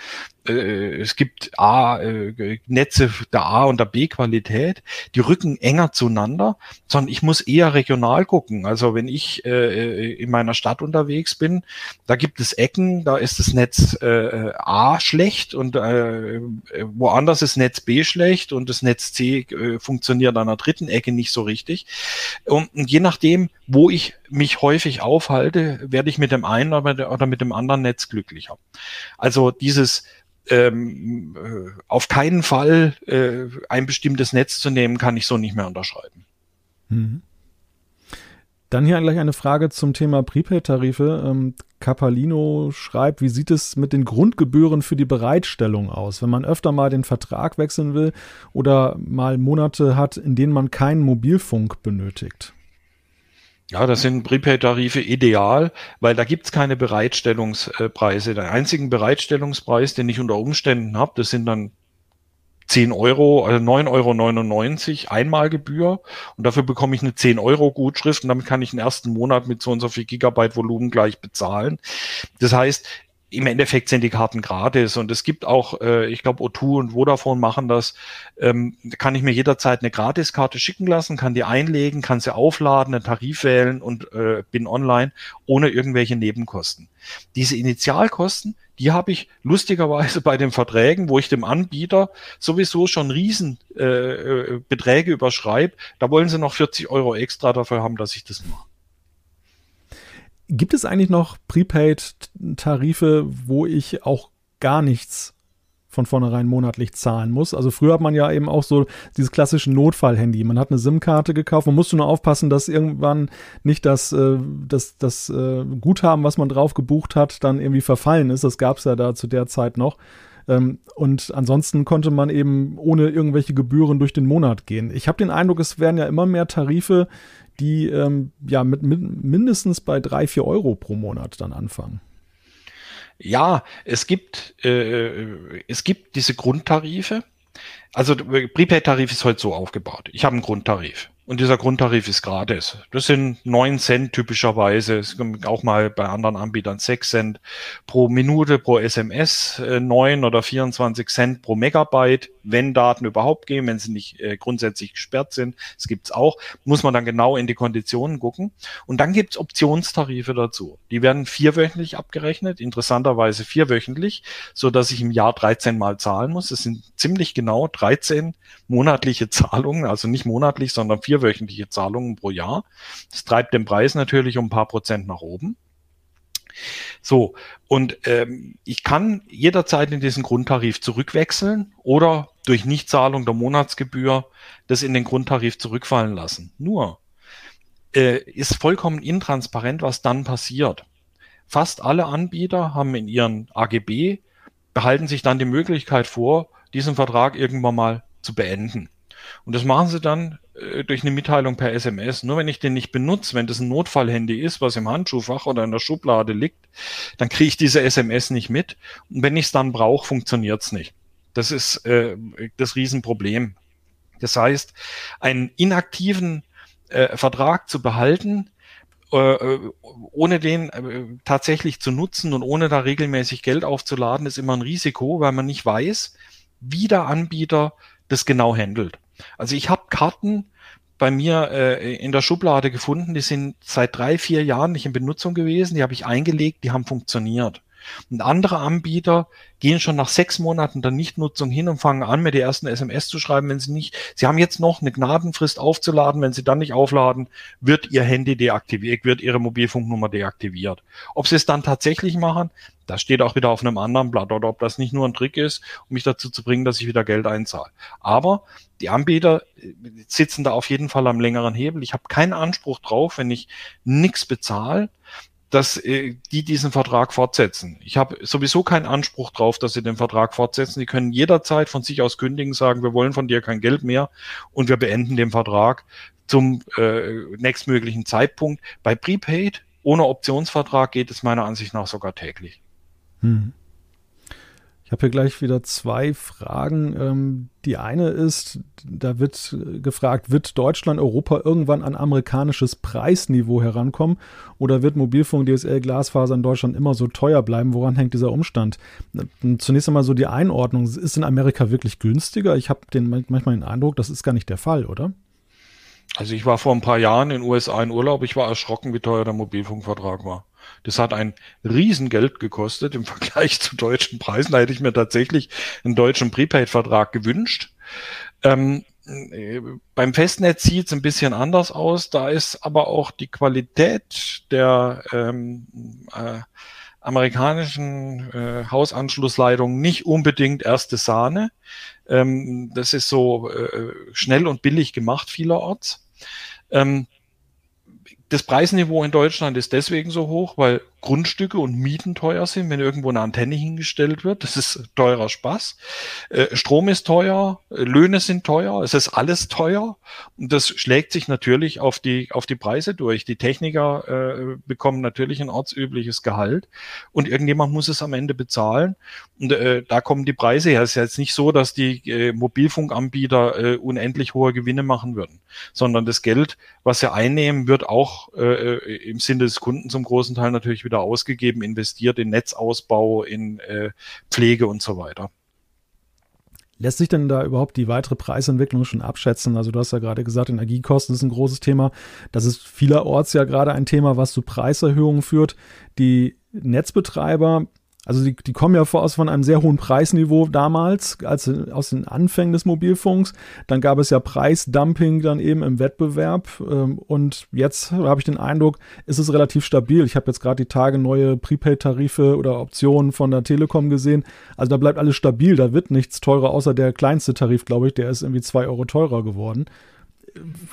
äh, es gibt A, äh, Netze der A und der B-Qualität, die rücken enger zueinander, sondern ich muss eher regional gucken. Also wenn ich äh, in meiner Stadt unterwegs bin, da gibt es Ecken, da ist das Netz äh, A schlecht und äh, woanders ist Netz B schlecht und das Netz C äh, funktioniert an der dritten Ecke nicht so richtig. Und je nachdem, wo ich mich häufig aufhalte, werde ich mit dem einen oder mit dem anderen Netz glücklicher. Also dieses ähm, äh, auf keinen Fall äh, ein bestimmtes Netz zu nehmen, kann ich so nicht mehr unterschreiben. Mhm. Dann hier gleich eine Frage zum Thema Prepaid-Tarife. Ähm, Capalino schreibt, wie sieht es mit den Grundgebühren für die Bereitstellung aus, wenn man öfter mal den Vertrag wechseln will oder mal Monate hat, in denen man keinen Mobilfunk benötigt? Ja, das sind Prepaid-Tarife ideal, weil da gibt's keine Bereitstellungspreise. Der einzigen Bereitstellungspreis, den ich unter Umständen habe, das sind dann 10 Euro, also 9,99 Euro Einmalgebühr und dafür bekomme ich eine 10 Euro Gutschrift und damit kann ich den ersten Monat mit so und so viel Gigabyte Volumen gleich bezahlen. Das heißt, im Endeffekt sind die Karten gratis und es gibt auch, äh, ich glaube, O2 und Vodafone machen das. Ähm, kann ich mir jederzeit eine Gratiskarte schicken lassen, kann die einlegen, kann sie aufladen, einen Tarif wählen und äh, bin online ohne irgendwelche Nebenkosten. Diese Initialkosten, die habe ich lustigerweise <laughs> bei den Verträgen, wo ich dem Anbieter sowieso schon Riesenbeträge äh, äh überschreibe. Da wollen sie noch 40 Euro extra dafür haben, dass ich das mache. Gibt es eigentlich noch Prepaid-Tarife, wo ich auch gar nichts von vornherein monatlich zahlen muss. Also früher hat man ja eben auch so dieses klassische Notfall-Handy. Man hat eine SIM-Karte gekauft. Man musste nur aufpassen, dass irgendwann nicht das, äh, das, das äh, Guthaben, was man drauf gebucht hat, dann irgendwie verfallen ist. Das gab es ja da zu der Zeit noch. Ähm, und ansonsten konnte man eben ohne irgendwelche Gebühren durch den Monat gehen. Ich habe den Eindruck, es werden ja immer mehr Tarife, die ähm, ja mit, mit mindestens bei drei, vier Euro pro Monat dann anfangen. Ja, es gibt, äh, es gibt diese Grundtarife. Also Prepaid-Tarif ist heute so aufgebaut. Ich habe einen Grundtarif. Und dieser Grundtarif ist gratis. Das sind neun Cent typischerweise. Es kommt auch mal bei anderen Anbietern sechs Cent pro Minute pro SMS, äh, neun oder 24 Cent pro Megabyte, wenn Daten überhaupt gehen, wenn sie nicht äh, grundsätzlich gesperrt sind. Das gibt's auch. Muss man dann genau in die Konditionen gucken. Und dann gibt's Optionstarife dazu. Die werden vierwöchentlich abgerechnet, interessanterweise vierwöchentlich, so dass ich im Jahr 13 Mal zahlen muss. Das sind ziemlich genau 13 monatliche <laughs> Zahlungen, also nicht monatlich, sondern vier vierwöchentliche Zahlungen pro Jahr. Das treibt den Preis natürlich um ein paar Prozent nach oben. So, und ähm, ich kann jederzeit in diesen Grundtarif zurückwechseln oder durch Nichtzahlung der Monatsgebühr das in den Grundtarif zurückfallen lassen. Nur äh, ist vollkommen intransparent, was dann passiert. Fast alle Anbieter haben in ihren AGB behalten sich dann die Möglichkeit vor, diesen Vertrag irgendwann mal zu beenden. Und das machen sie dann äh, durch eine Mitteilung per SMS. Nur wenn ich den nicht benutze, wenn das ein Notfallhandy ist, was im Handschuhfach oder in der Schublade liegt, dann kriege ich diese SMS nicht mit. Und wenn ich es dann brauche, funktioniert es nicht. Das ist äh, das Riesenproblem. Das heißt, einen inaktiven äh, Vertrag zu behalten, äh, äh ohne den tatsächlich zu nutzen und ohne da regelmäßig Geld aufzuladen, ist immer ein Risiko, weil man nicht weiß, wie der Anbieter das genau handelt. Also ich habe Karten bei mir äh, in der Schublade gefunden, die sind seit drei, vier Jahren nicht in Benutzung gewesen, die habe ich eingelegt, die haben funktioniert. Und andere Anbieter gehen schon nach sechs Monaten der Nichtnutzung hin und fangen an, mir die ersten SMS zu schreiben, wenn sie nicht, sie haben jetzt noch eine Gnadenfrist aufzuladen, wenn sie dann nicht aufladen, wird ihr Handy deaktiviert, wird ihre Mobilfunknummer deaktiviert. Ob sie es dann tatsächlich machen, das steht auch wieder auf einem anderen Blatt oder ob das nicht nur ein Trick ist, um mich dazu zu bringen, dass ich wieder Geld einzahle. Aber die Anbieter äh, sitzen da auf jeden Fall am längeren Hebel. Ich habe keinen Anspruch drauf, wenn ich nichts bezahle, dass äh, die diesen Vertrag fortsetzen. Ich habe sowieso keinen Anspruch drauf, dass sie den Vertrag fortsetzen. Die können jederzeit von sich aus kündigen, sagen, wir wollen von dir kein Geld mehr und wir beenden den Vertrag zum äh, nächstmöglichen Zeitpunkt. Bei Prepaid ohne Optionsvertrag geht es meiner Ansicht nach sogar täglich. Hm. Ich habe hier gleich wieder zwei Fragen. Ähm, die eine ist, da wird gefragt, wird Deutschland, Europa irgendwann an amerikanisches Preisniveau herankommen oder wird Mobilfunk, DSL, Glasfaser in Deutschland immer so teuer bleiben? Woran hängt dieser Umstand? Zunächst einmal so die Einordnung. Ist in Amerika wirklich günstiger? Ich habe den manchmal den Eindruck, das ist gar nicht der Fall, oder? Also ich war vor ein paar Jahren in den USA in Urlaub. Ich war erschrocken, wie teuer der Mobilfunkvertrag war. Das hat ein Riesengeld gekostet im <laughs> Vergleich zu deutschen Preisen. Da hätte ich mir tatsächlich einen deutschen Prepaid-Vertrag gewünscht. Ähm, äh, beim Festnetz sieht es ein bisschen anders aus. Da ist aber auch die Qualität der ähm, äh, amerikanischen äh, Hausanschlussleitung nicht unbedingt erste Sahne. Ähm, das ist so äh, schnell und billig gemacht vielerorts. Ähm, das Preisniveau in Deutschland ist deswegen so hoch, weil Grundstücke und Mieten teuer sind, wenn irgendwo eine Antenne hingestellt wird. Das ist teurer Spaß. Äh, Strom ist teuer, Löhne sind teuer, es ist alles teuer. Und das schlägt sich natürlich auf die, auf die Preise durch. Die Techniker äh, bekommen natürlich ein ortsübliches Gehalt und irgendjemand muss es am Ende bezahlen. Und äh, da kommen die Preise her. Es ist ja jetzt nicht so, dass die äh, Mobilfunkanbieter äh, unendlich hohe Gewinne machen würden, sondern das Geld, was sie einnehmen, wird auch äh, im Sinne des Kunden zum großen Teil natürlich wieder ausgegeben, investiert in Netzausbau, in äh, Pflege und so weiter. Lässt sich denn da überhaupt die weitere Preisentwicklung schon abschätzen? Also du hast ja gerade gesagt, Energiekosten ist ein großes Thema. Das ist vielerorts ja gerade ein Thema, was zu Preiserhöhungen führt. Die Netzbetreiber also die, die kommen ja voraus von einem sehr hohen Preisniveau damals, als aus den Anfängen des Mobilfunks. Dann gab es ja Preisdumping dann eben im Wettbewerb. Ähm, und jetzt habe ich den Eindruck, ist es relativ stabil. Ich habe jetzt gerade die Tage neue Prepaid-Tarife oder Optionen von der Telekom gesehen. Also da bleibt alles stabil, da wird nichts teurer, außer der kleinste Tarif, glaube ich, der ist irgendwie zwei Euro teurer geworden.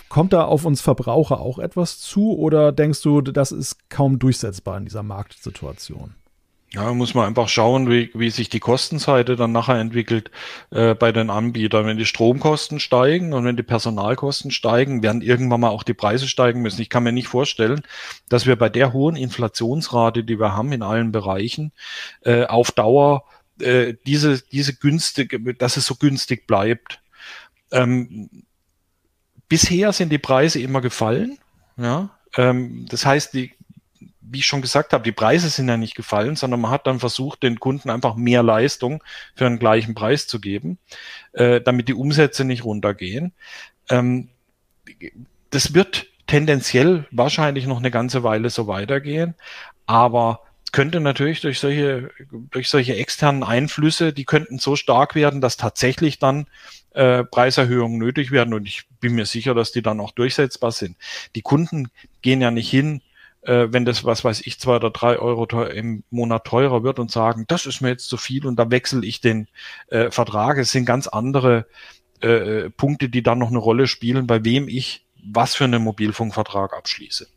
Kommt da auf uns Verbraucher auch etwas zu oder denkst du, das ist kaum durchsetzbar in dieser Marktsituation? Ja, muss man einfach schauen, wie, wie sich die Kostenseite dann nachher entwickelt äh, bei den Anbietern. Wenn die Stromkosten steigen und wenn die Personalkosten steigen, werden irgendwann mal auch die Preise steigen müssen. Ich kann mir nicht vorstellen, dass wir bei der hohen Inflationsrate, die wir haben in allen Bereichen, äh, auf Dauer äh, diese, diese günstige, dass es so günstig bleibt. Ähm, bisher sind die Preise immer gefallen. Ja, ähm, das heißt, die, wie ich schon gesagt habe, die Preise sind ja nicht gefallen, sondern man hat dann versucht, den Kunden einfach mehr Leistung für einen gleichen Preis zu geben, äh, damit die Umsätze nicht runtergehen. Ähm, das wird tendenziell wahrscheinlich noch eine ganze Weile so weitergehen, aber könnte natürlich durch solche, durch solche externen Einflüsse, die könnten so stark werden, dass tatsächlich dann äh, Preiserhöhungen nötig werden und ich bin mir sicher, dass die dann auch durchsetzbar sind. Die Kunden gehen ja nicht hin äh, wenn das, was weiß ich, zwei oder drei Euro im Monat teurer wird und sagen, das ist mir jetzt zu viel und da wechsle ich den äh, Vertrag. Es sind ganz andere äh, äh, Punkte, die dann noch eine Rolle spielen, bei wem ich was für einen Mobilfunkvertrag abschließe.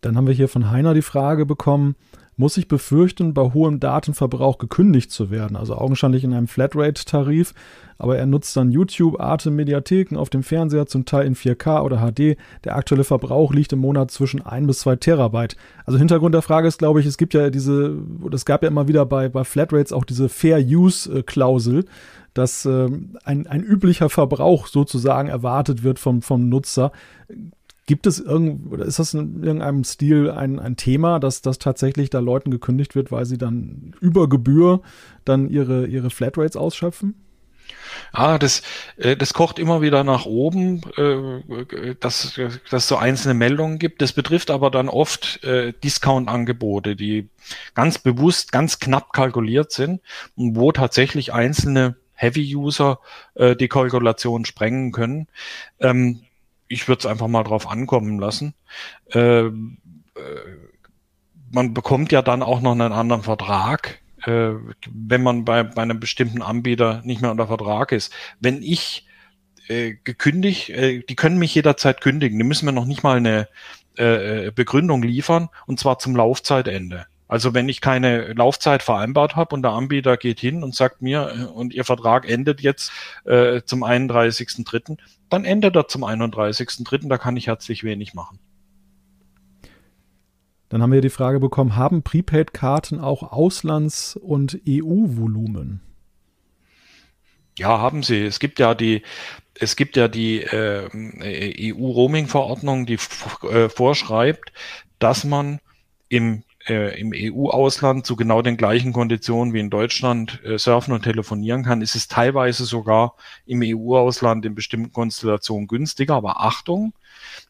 Dann haben wir hier von Heiner die Frage bekommen, muss ich befürchten, bei hohem Datenverbrauch gekündigt zu werden, also augenscheinlich in einem Flatrate-Tarif, aber er nutzt dann YouTube, Arte, Mediatheken auf dem Fernseher, zum Teil in 4K oder HD. Der aktuelle Verbrauch liegt im Monat zwischen 1 bis 2 Terabyte. Also Hintergrund der Frage ist, glaube ich, es gibt ja diese, es gab ja immer wieder bei, bei Flatrates auch diese Fair-Use-Klausel, dass äh, ein, ein üblicher Verbrauch sozusagen erwartet wird vom, vom Nutzer. Gibt es irgend, oder ist das in irgendeinem Stil ein, ein Thema, dass das tatsächlich da Leuten gekündigt wird, weil sie dann über Gebühr dann ihre, ihre Flatrates ausschöpfen? Ah, das, äh, das kocht immer wieder nach oben, äh, dass, dass es so einzelne Meldungen gibt. Das betrifft aber dann oft äh, Discount-Angebote, die ganz bewusst, ganz knapp kalkuliert sind und wo tatsächlich einzelne Heavy-User die Kalkulation sprengen können. Ähm, ich würde es einfach mal drauf ankommen lassen. Äh, äh, man bekommt ja dann auch noch einen anderen Vertrag, äh, wenn man bei, bei einem bestimmten Anbieter nicht mehr unter Vertrag ist. Wenn ich äh, gekündigt, äh, die können mich jederzeit kündigen. Die müssen mir noch nicht mal eine äh, Begründung liefern und zwar zum Laufzeitende. Also wenn ich keine Laufzeit vereinbart habe und der Anbieter geht hin und sagt mir, äh, und Ihr Vertrag endet jetzt äh, zum 31.3., dann endet er zum 31.3., da kann ich herzlich wenig machen. Dann haben wir die Frage bekommen, haben Prepaid-Karten auch Auslands- und EU-Volumen? Ja, haben sie. Es gibt ja die, es gibt ja die äh, EU-Roaming-Verordnung, die äh, vorschreibt, dass man im äh, im EU-Ausland zu genau den gleichen Konditionen wie in Deutschland äh, surfen und telefonieren kann, ist es teilweise sogar im EU-Ausland in bestimmten Konstellationen günstiger. Aber Achtung,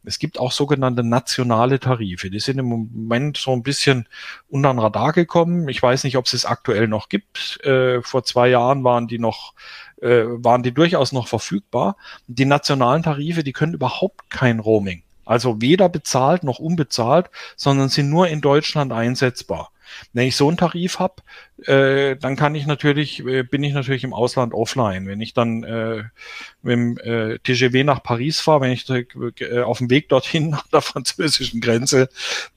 es gibt auch sogenannte nationale Tarife. Die sind im Moment so ein bisschen unter den Radar gekommen. Ich weiß nicht, ob es es aktuell noch gibt. Äh, vor zwei Jahren waren die noch äh, waren die durchaus noch verfügbar. Die nationalen Tarife, die können überhaupt kein Roaming. Also weder bezahlt noch unbezahlt, sondern sind nur in Deutschland einsetzbar. Wenn ich so einen Tarif habe, äh, dann kann ich natürlich, äh, bin ich natürlich im Ausland offline. Wenn ich dann äh, mit dem äh, TGV nach Paris fahre, wenn ich äh, auf dem Weg dorthin <laughs> nach der französischen Grenze,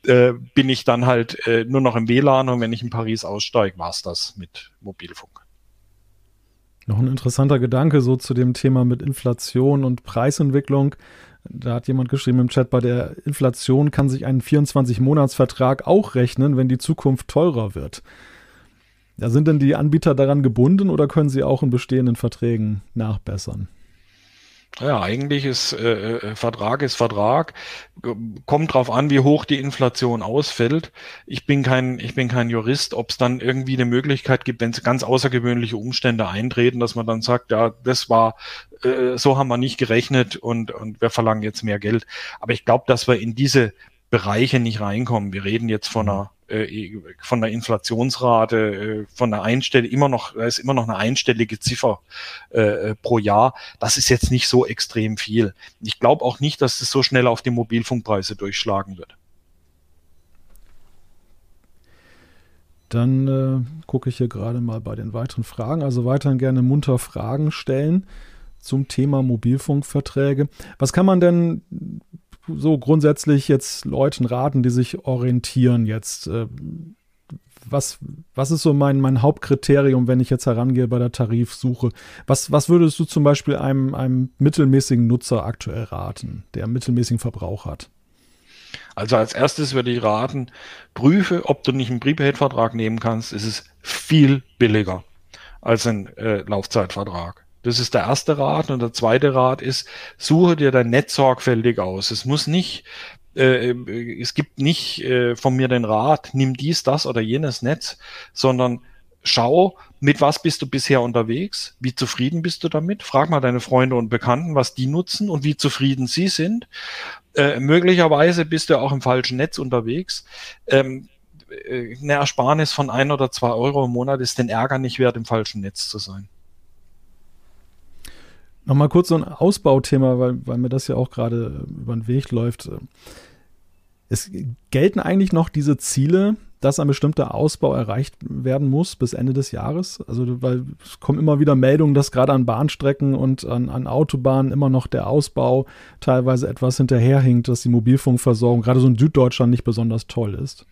äh, bin ich dann halt äh, nur noch im WLAN und wenn ich in Paris aussteige, war's das mit Mobilfunk. Noch ein interessanter Gedanke so zu dem Thema mit Inflation und Preisentwicklung. Da hat jemand geschrieben im Chat, bei der Inflation kann sich ein 24-Monats-Vertrag auch rechnen, wenn die Zukunft teurer wird. Ja, sind denn die Anbieter daran gebunden oder können sie auch in bestehenden Verträgen nachbessern? Ja, eigentlich ist äh, äh, Vertrag ist Vertrag. Kommt drauf an, wie hoch die Inflation ausfällt. Ich bin kein, ich bin kein Jurist, ob es dann irgendwie eine Möglichkeit gibt, wenn es ganz außergewöhnliche Umstände eintreten, dass man dann sagt, ja, das war, äh, so haben wir nicht gerechnet und, und wir verlangen jetzt mehr Geld. Aber ich glaube, dass wir in diese Bereiche nicht reinkommen. Wir reden jetzt von einer äh, von der Inflationsrate, äh, von der Einstellung, immer noch, da ist immer noch eine einstellige Ziffer äh, pro Jahr. Das ist jetzt nicht so extrem viel. Ich glaube auch nicht, dass es so schnell auf die Mobilfunkpreise durchschlagen wird. Dann äh, gucke ich hier gerade mal bei den weiteren Fragen. Also weiterhin gerne munter Fragen stellen zum Thema Mobilfunkverträge. Was kann man denn so grundsätzlich jetzt Leuten raten, die sich orientieren jetzt? Äh, was, was ist so mein, mein Hauptkriterium, wenn ich jetzt herangehe bei der Tarifsuche? Was, was würdest du zum Beispiel einem, einem mittelmäßigen Nutzer aktuell raten, der mittelmäßigen Verbrauch hat? Also als erstes würde ich raten, prüfe, ob du nicht einen Prepaid-Vertrag nehmen kannst. Es ist viel billiger als ein äh, Laufzeitvertrag. Das ist der erste Rat. Und der zweite Rat ist, suche dir dein Netz sorgfältig aus. Es muss nicht, äh, es gibt nicht äh, von mir den Rat, nimm dies, das oder jenes Netz, sondern schau, mit was bist du bisher unterwegs? Wie zufrieden bist du damit? Frag mal deine Freunde und Bekannten, was die nutzen und wie zufrieden sie sind. Äh, möglicherweise bist du auch im falschen Netz unterwegs. Ähm, äh, eine Ersparnis von ein oder zwei Euro im Monat ist den Ärger nicht wert, im falschen Netz zu sein. Nochmal kurz so ein Ausbauthema, weil, weil mir das ja auch gerade über den Weg läuft. Es gelten eigentlich noch diese Ziele, dass ein bestimmter Ausbau erreicht werden muss bis Ende des Jahres? Also, weil es kommen immer wieder Meldungen, dass gerade an Bahnstrecken und an, an Autobahnen immer noch der Ausbau teilweise etwas hinterherhinkt, dass die Mobilfunkversorgung gerade so in Süddeutschland nicht besonders toll ist.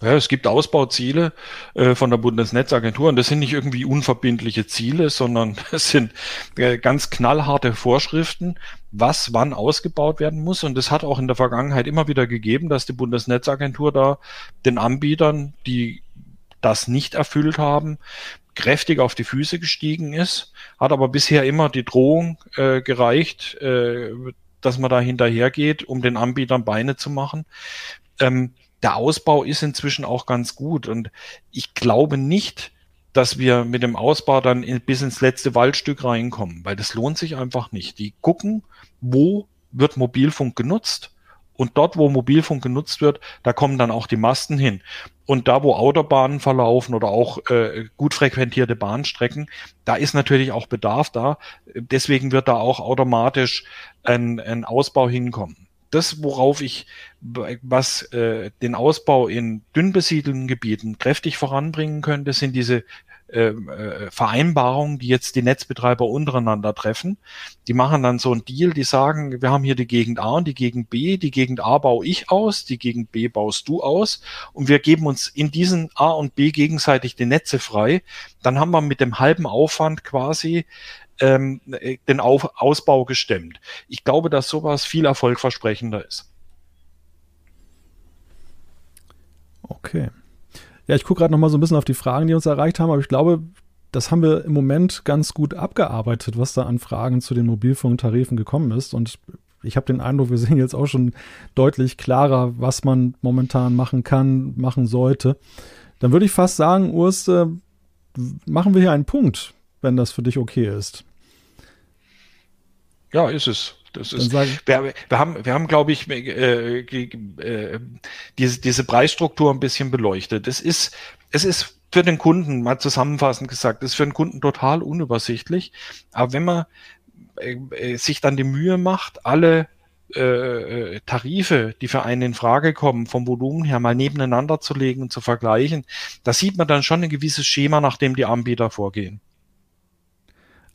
Ja, es gibt Ausbauziele äh, von der Bundesnetzagentur und das sind nicht irgendwie unverbindliche Ziele, sondern <laughs> das sind äh, ganz knallharte Vorschriften, was wann ausgebaut werden muss. Und das hat auch in der Vergangenheit immer wieder gegeben, dass die Bundesnetzagentur da den Anbietern, die das nicht erfüllt haben, kräftig auf die Füße gestiegen ist, hat aber bisher immer die Drohung äh, gereicht, äh, dass man da hinterhergeht, um den Anbietern Beine zu machen. Ähm, der Ausbau ist inzwischen auch ganz gut. Und ich glaube nicht, dass wir mit dem Ausbau dann in, bis ins letzte Waldstück reinkommen, weil das lohnt sich einfach nicht. Die gucken, wo wird Mobilfunk genutzt und dort, wo Mobilfunk genutzt wird, da kommen dann auch die Masten hin. Und da, wo Autobahnen verlaufen oder auch äh, gut frequentierte Bahnstrecken, da ist natürlich auch Bedarf da. Deswegen wird da auch automatisch ein, ein Ausbau hinkommen das, worauf ich, was äh, den Ausbau in dünn besiedelten Gebieten kräftig voranbringen könnte, sind diese ähm, äh, Vereinbarungen, die jetzt die Netzbetreiber untereinander treffen. Die machen dann so einen Deal, die sagen, wir haben hier die Gegend A und die Gegend B, die Gegend A baue ich aus, die Gegend B baust du aus und wir geben uns in diesen A und B gegenseitig die Netze frei. Dann haben wir mit dem halben Aufwand quasi ähm, den Auf Ausbau gestemmt. Ich glaube, dass sowas viel erfolgversprechender ist. Okay. Ja, ich gucke gerade noch mal so ein bisschen auf die Fragen, die uns erreicht haben, aber ich glaube, das haben wir im Moment ganz gut abgearbeitet, was da an Fragen zu den Mobilfunktarifen gekommen ist. Und ich habe den Eindruck, wir <laughs> sehen jetzt auch schon deutlich klarer, was man momentan machen kann, machen sollte. Dann würde ich fast sagen, Urs, äh, machen wir hier einen Punkt, wenn das für dich okay ist. Ja, ist es. Das ist, wir, wir, haben, wir haben, glaube ich, äh, äh, diese, diese Preisstruktur ein bisschen beleuchtet. Es ist, es ist für den Kunden, mal zusammenfassend gesagt, ist für den Kunden total unübersichtlich. Aber wenn man äh, äh sich dann die Mühe macht, alle äh, äh, Tarife, die für einen in Frage kommen, vom Volumen her mal nebeneinander zu legen und zu vergleichen, da sieht man dann schon ein gewisses Schema, nach dem die Anbieter vorgehen.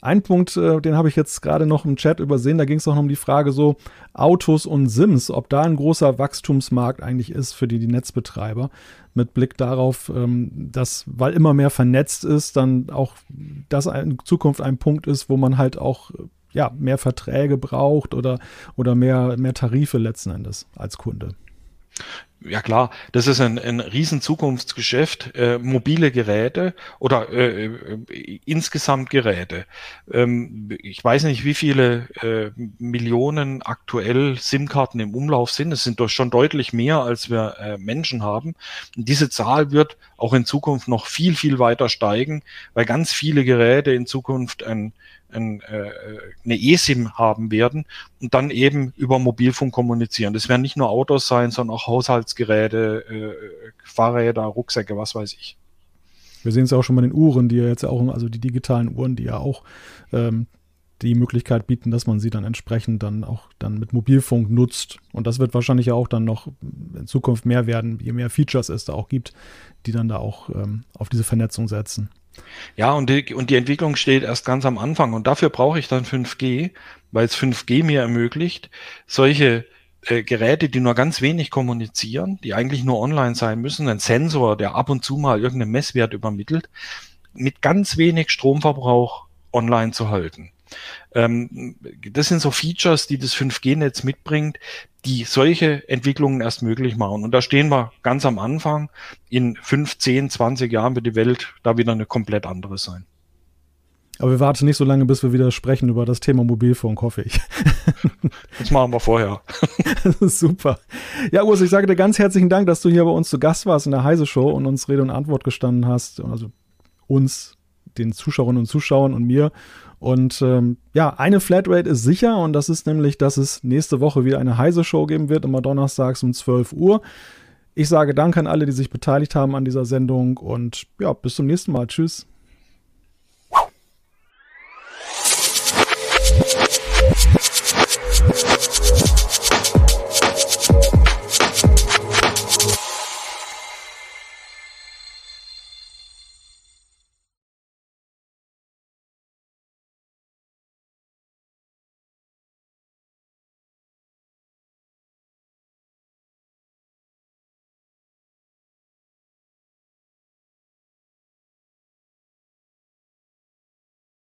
Ein Punkt, äh, den habe ich jetzt gerade noch im Chat übersehen, da ging es auch noch um die Frage so Autos und Sims, ob da ein großer Wachstumsmarkt eigentlich ist für die, die Netzbetreiber, mit Blick darauf, ähm, dass, weil immer mehr vernetzt ist, dann auch das in Zukunft ein Punkt ist, wo man halt auch ja, mehr Verträge braucht oder, oder mehr, mehr Tarife letzten Endes als Kunde. Ja klar, das ist ein, ein riesen Zukunftsgeschäft, äh, mobile Geräte oder äh, äh, insgesamt Geräte. Ähm, ich weiß nicht, wie viele äh, Millionen aktuell SIM-Karten im Umlauf sind. Es sind doch schon deutlich mehr, als wir äh, Menschen haben. Und diese Zahl wird auch in Zukunft noch viel, viel weiter steigen, weil ganz viele Geräte in Zukunft ein ein, äh, eine eSIM haben werden und dann eben über Mobilfunk kommunizieren. Das werden nicht nur Autos sein, sondern auch Haushaltsgeräte, äh, Fahrräder, Rucksäcke, was weiß ich. Wir sehen es auch schon bei den Uhren, die ja jetzt auch, also die digitalen Uhren, die ja auch ähm, die Möglichkeit bieten, dass man sie dann entsprechend dann auch dann mit Mobilfunk nutzt. Und das wird wahrscheinlich ja auch dann noch in Zukunft mehr werden, je mehr Features es da auch gibt, die dann da auch ähm, auf diese Vernetzung setzen. Ja, und die, und die Entwicklung steht erst ganz am Anfang. Und dafür brauche ich dann 5G, weil es 5G mir ermöglicht, solche äh, Geräte, die nur ganz wenig kommunizieren, die eigentlich nur online sein müssen, ein Sensor, der ab und zu mal irgendeinen Messwert übermittelt, mit ganz wenig Stromverbrauch online zu halten. Ähm, das sind so Features, die das 5G-Netz mitbringt, die solche Entwicklungen erst möglich machen. Und da stehen wir ganz am Anfang. In 5, 10, 20 Jahren wird die Welt da wieder eine komplett andere sein. Aber wir warten nicht so lange, bis wir wieder sprechen über das Thema Mobilfunk, hoffe ich. <laughs> Das machen wir vorher. <laughs> Super. Ja, Urs, ich sage dir ganz herzlichen Dank, dass du hier bei uns zu Gast warst in der Heise Show und uns Rede und Antwort gestanden hast. Also uns, den Zuschauerinnen und Zuschauern und mir. Und ähm, ja, eine Flatrate ist sicher und das ist nämlich, dass es nächste Woche wieder eine heiße Show geben wird, immer donnerstags um 12 Uhr. Ich sage Danke an alle, die sich beteiligt haben an dieser Sendung und ja, bis zum nächsten Mal. Tschüss.